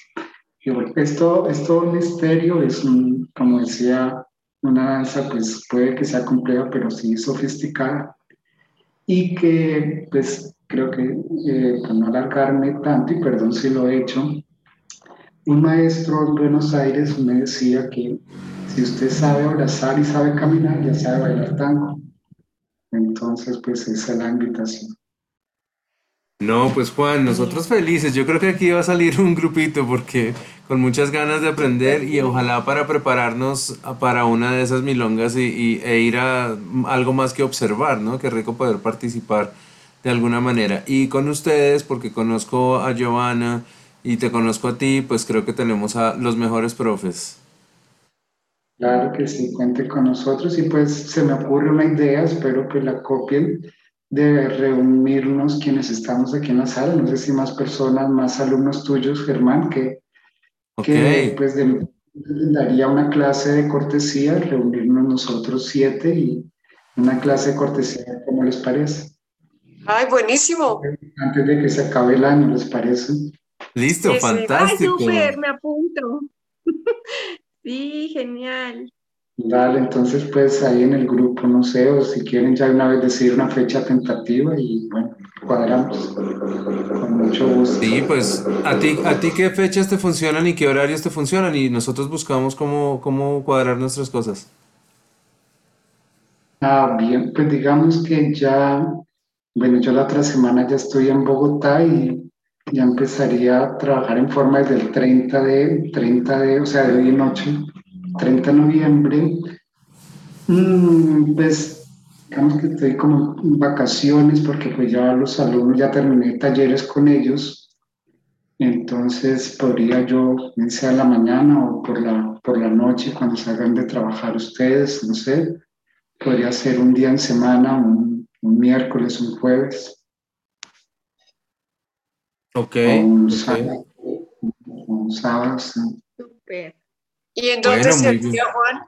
Y bueno, esto es todo un misterio, es un, como decía, una danza, pues puede que sea compleja, pero sí sofisticada y que pues creo que eh, no alargarme tanto y perdón si lo he hecho, un maestro en Buenos Aires me decía que si usted sabe abrazar y sabe caminar, ya sabe bailar tango. Entonces, pues esa es la invitación. No, pues Juan, nosotros felices. Yo creo que aquí va a salir un grupito porque con muchas ganas de aprender y ojalá para prepararnos para una de esas milongas y, e ir a algo más que observar, ¿no? Qué rico poder participar de alguna manera. Y con ustedes, porque conozco a Giovanna y te conozco a ti, pues creo que tenemos a los mejores profes. Claro que sí, cuente con nosotros y pues se me ocurre una idea, espero que la copien de reunirnos quienes estamos aquí en la sala, no sé si más personas, más alumnos tuyos, Germán, que, que pues daría una clase de cortesía, reunirnos nosotros siete y una clase de cortesía, ¿cómo les parece? Ay, buenísimo. Antes de que se acabe el año, ¿les parece? Listo, fantástico. Ay, súper, me apunto. sí, genial. Dale, entonces pues ahí en el grupo, no sé, o si quieren ya una vez decir una fecha tentativa y bueno, cuadramos. Con mucho gusto. Sí, pues a ti, a ti qué fechas te funcionan y qué horarios te funcionan y nosotros buscamos cómo, cómo cuadrar nuestras cosas. Ah, bien, pues digamos que ya bueno, yo la otra semana ya estoy en Bogotá y ya empezaría a trabajar en forma desde el 30 de, 30 de, o sea, de hoy en noche, 30 de noviembre. Mm, pues digamos que estoy como en vacaciones porque pues ya los alumnos, ya terminé talleres con ellos, entonces podría yo, bien sea a la mañana o por la, por la noche cuando salgan de trabajar ustedes, no sé, podría ser un día en semana, un, un miércoles, un jueves. Ok, O un ok. sábado, un sábado, sí. Súper. ¿Y en dónde Bueno, sería, bien. Juan?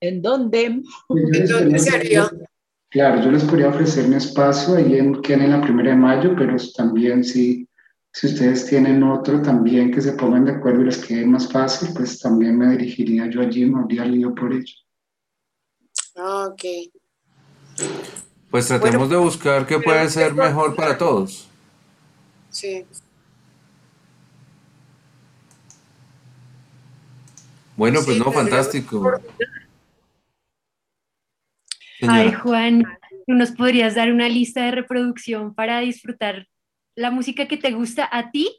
¿En dónde? ¿En dónde sería? ofrecer- Claro, yo les podría ofrecer mi espacio ahí en, que en la primera de mayo, pero también si, si ustedes tienen otro también que se pongan de acuerdo y les quede más fácil, pues también me dirigiría yo allí, no habría lío por ello. Ah, ok. Pues tratemos de buscar qué puede ser mejor para todos. Sí. Bueno, pues Sí, no, tendríamos fantástico. Ay. Juan, ¿tú nos podrías dar una lista de reproducción para disfrutar la música que te gusta a ti?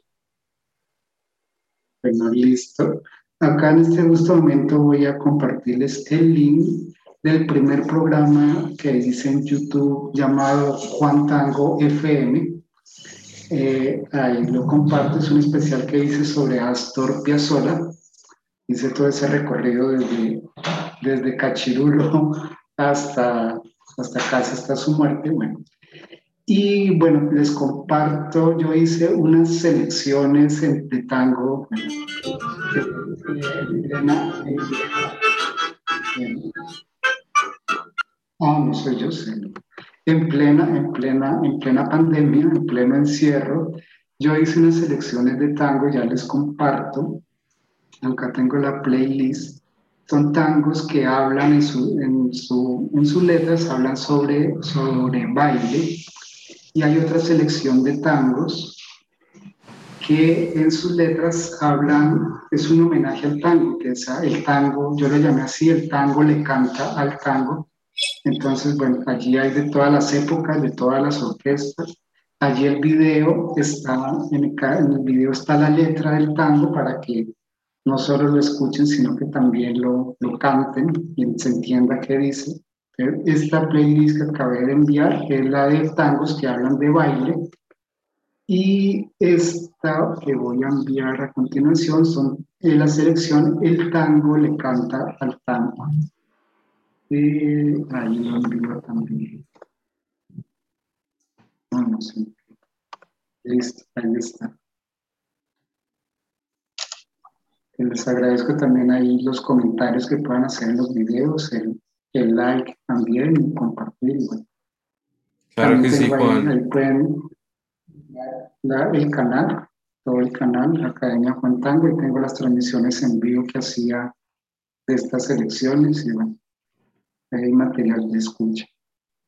Bueno, listo. Acá en este justo momento voy a compartirles el link del primer programa que hice en YouTube llamado Juan Tango FM. Eh, ahí lo comparto, es un especial que hice sobre Astor Piazzolla. Hice todo ese recorrido desde, desde Cachirulo hasta, hasta casi hasta su muerte. Bueno, y bueno, les comparto, yo hice unas selecciones de tango. plena- en- Ah, no soy yo. En plena, en plena, en plena pandemia, en pleno encierro, yo hice unas selecciones de tango, ya les comparto. Acá tengo la playlist. Son tangos que hablan en su, en su, en sus letras, hablan sobre, sobre baile. Y hay otra selección de tangos que en sus letras hablan, es un homenaje al tango, que es el tango, yo lo llamé así, el tango le canta al tango. Entonces, bueno, allí hay de todas las épocas, de todas las orquestas. Allí el video está, en el, en el video está la letra del tango para que no solo lo escuchen, sino que también lo, lo canten y se entienda qué dice. Esta playlist que acabé de enviar es la de tangos que hablan de baile y esta que voy a enviar a continuación son en la selección El tango le canta al tango. Eh, ahí lo envío también. No, no sé. Listo, ahí está. Y Les agradezco también ahí los comentarios que puedan hacer en los videos, el, el like también y compartir. Bueno, Claro también que sí, tengo ahí- Juan. ahí pueden la- el canal, todo el canal, la Academia Juan Tango, y tengo las transmisiones en vivo que hacía de estas elecciones, y bueno, hay material de escucha.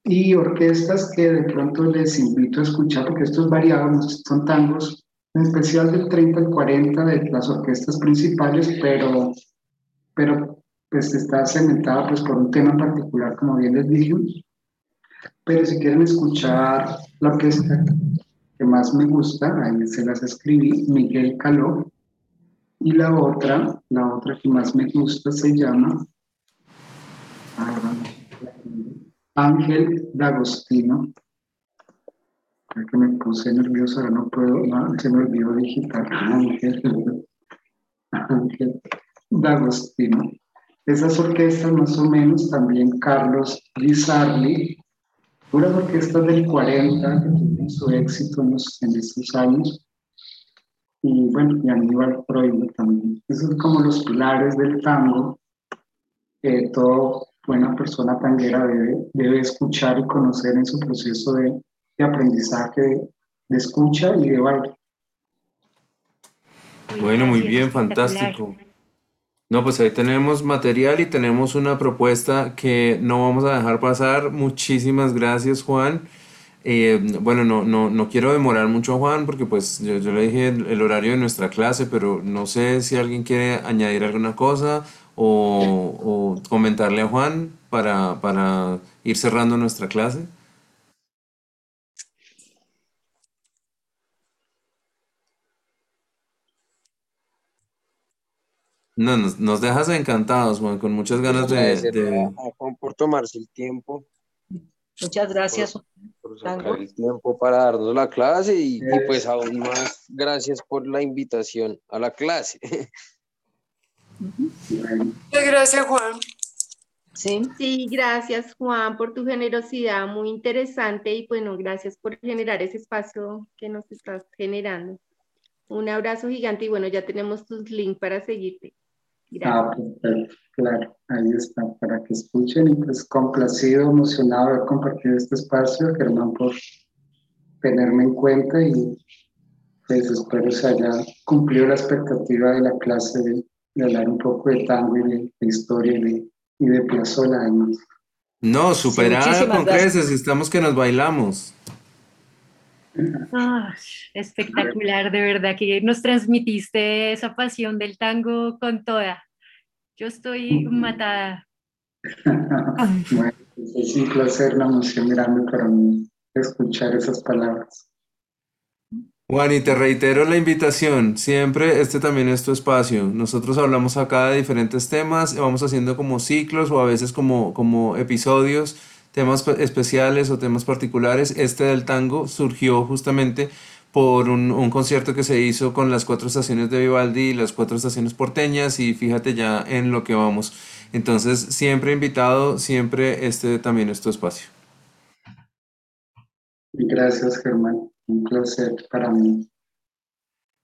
Y orquestas que de pronto les invito a escuchar, porque estos variados son tangos, en especial del 30 al 40 de las orquestas principales, pero, pero pues está cementada pues por un tema en particular, como bien les dije. Pero si quieren escuchar la orquesta que más me gusta, ahí se las escribí, Miguel Caló. Y la otra, la otra que más me gusta se llama ah, Ángel D'Agostino. Creo que me puse nervioso, ahora no puedo, no, se me olvidó digitar. Ángel, Ángel D'Agostino. Esas orquestas más o menos, también Carlos Lizarli, puras orquestas del 40 que tuvieron su éxito en, los- en estos años. Y bueno, y Aníbal Freud también. Esos son como los pilares del tango que toda buena persona tanguera debe, debe escuchar y conocer en su proceso de, de aprendizaje, de, escucha y de baile. Bueno, muy bien, fantástico. No, pues ahí tenemos material y tenemos una propuesta que no vamos a dejar pasar. Muchísimas gracias, Juan. Eh, bueno, no, no, no quiero demorar mucho a Juan porque pues yo, yo le dije el, el horario de nuestra clase, pero no sé si alguien quiere añadir alguna cosa o, o comentarle a Juan para, para ir cerrando nuestra clase. No, nos, nos dejas encantados, Juan, con muchas ganas de, de- a Juan por tomarse el tiempo, Muchas gracias. por sacar Tango. el tiempo para darnos la clase y, y pues aún más gracias por la invitación a la clase. Muchas gracias, Juan. Sí. Sí, gracias Juan por tu generosidad, muy interesante y bueno, gracias por generar ese espacio que nos estás generando. Un abrazo gigante y bueno, ya tenemos tus links para seguirte. Gracias. Ah, perfecto, claro, ahí está, para que escuchen y pues complacido, emocionado de haber compartido este espacio, Germán, por tenerme en cuenta y pues espero se haya cumplido la expectativa de la clase de, de hablar un poco de tango y de, de historia y de, y de además. No, superada con gracias. creces, estamos que nos bailamos. Ah, espectacular, de verdad que nos transmitiste esa pasión del tango con toda. Yo estoy matada. Bueno, pues es un placer, una emoción grande para mí escuchar esas palabras. Juan, y te reitero la invitación, siempre este también es tu espacio. Nosotros hablamos acá de diferentes temas, vamos haciendo como ciclos o a veces como, como episodios, temas pe- especiales o temas particulares. Este del tango surgió justamente por un, concierto que se hizo con las cuatro estaciones de Vivaldi y las cuatro estaciones porteñas y fíjate ya en lo que vamos. Entonces, siempre invitado, siempre este también es tu espacio. Gracias, Germán, un placer para mí.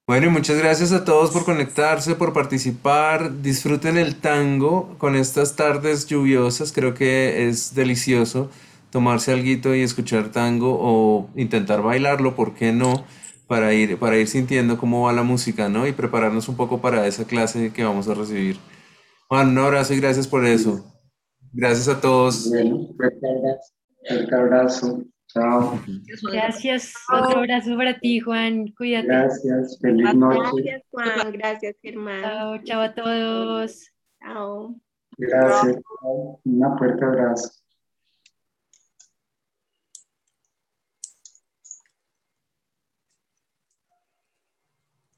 Bueno, y muchas gracias a todos por conectarse, por participar. Disfruten el tango con estas tardes lluviosas. Creo que es delicioso tomarse alguito y escuchar tango o intentar bailarlo, ¿por qué no? Para ir, para ir sintiendo cómo va la música, ¿no? Y prepararnos un poco para esa clase que vamos a recibir. Juan, un abrazo y gracias por eso. Gracias a todos. Bueno, fuerte abrazo. Chao. Gracias. Otro abrazo para ti, Juan. Cuídate. Gracias. Feliz noche. Gracias Juan, gracias Germán. Chao, chao a todos. Chao. Gracias. Chao. Un fuerte abrazo.